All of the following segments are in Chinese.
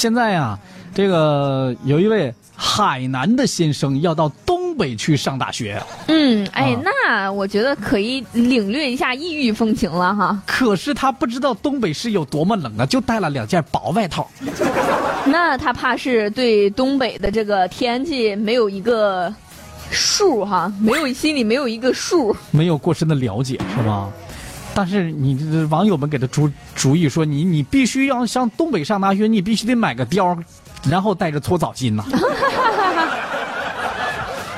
现在呀，这个有一位海南的先生要到东北去上大学，嗯，哎，啊那我觉得可以领略一下异域风情了哈。可是他不知道东北是有多么冷啊，就带了两件薄外套。那他怕是对东北的这个天气没有一个数哈，没有心里没有一个数。没有过深的了解，是吧？但是你这网友们给他出主意说，你你必须要上东北上大学，你必须得买个貂，然后带着搓澡巾呐、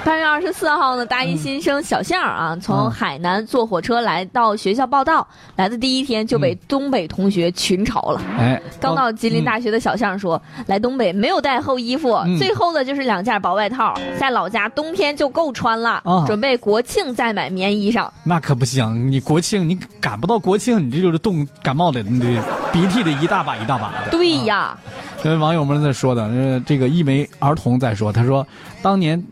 八月二十四号呢，大一新生小象啊，从海南坐火车来到学校报道，来的第一天就被东北同学群嘲了。哎，刚到吉林大学的小象说，来东北没有带厚衣服，嗯最厚的就是两件薄外套，在老家冬天就够穿了，啊准备国庆再买棉衣裳。那可不行，你国庆你赶不到国庆，你这就是冻感冒的，你这鼻涕的一大把一大把的。对呀，跟网友们在说的，呃，这个一枚儿童在说，他说当年。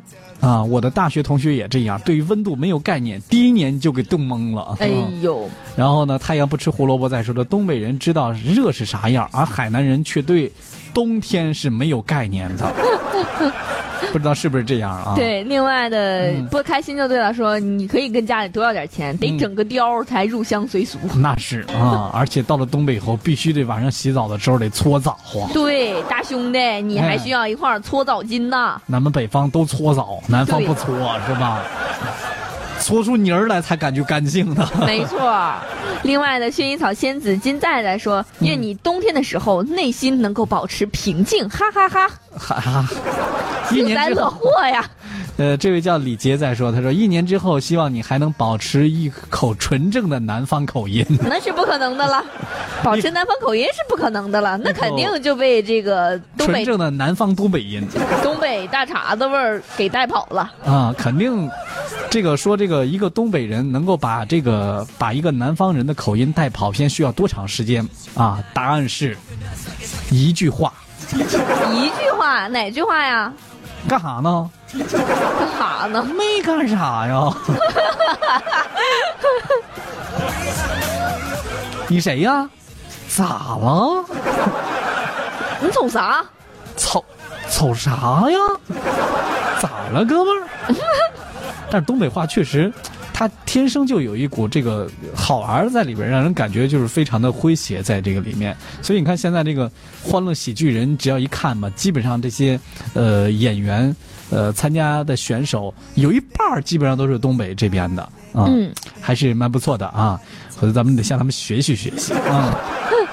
啊，我的大学同学也这样，对于温度没有概念，第一年就给冻懵了。哎嗯呦，然后呢，太阳不吃胡萝卜再说的，东北人知道热是啥样，而海南人却对冬天是没有概念的。不知道是不是这样啊？，对，另外的嗯不开心就对了说，你可以跟家里多要点钱，得嗯整个貂才入乡随俗。那是啊，而且到了东北以后，必须得晚上洗澡的时候得搓澡啊。对，大兄弟，你还哎需要一块搓澡巾呢。咱们北方都搓澡，南方不搓是吧？搓出泥儿来才感觉干净呢。没错，另外呢薰衣草仙子金在在说，嗯愿你冬天的时候内心能够保持平静，哈哈哈哈哈，一幸灾乐祸呀！呃，这位叫李杰在说，他说一年之后，希望你还能保持一口纯正的南方口音。那是不可能的了，保持南方口音是不可能的了，那肯定就被这个东纯北正的南方东北音东北大碴子味儿给带跑了。啊，肯定，这个说这个一个东北人能够把这个把一个南方人的口音带跑偏需要多长时间啊？答案是一句话，一句话，哪句话呀？干啥呢？干啥呢？没干啥呀。你谁呀？咋了？你瞅啥？瞅瞅啥呀？咋了，哥们儿？但是东北话确实，它天生就有一股这个好玩在里边，让人感觉就是非常的诙谐在这个里面。所以你看现在这个欢乐喜剧人，只要一看嘛，基本上这些呃演员呃参加的选手有一半儿基本上都是东北这边的啊，嗯，还是蛮不错的啊。回头咱们得向他们学习学习啊。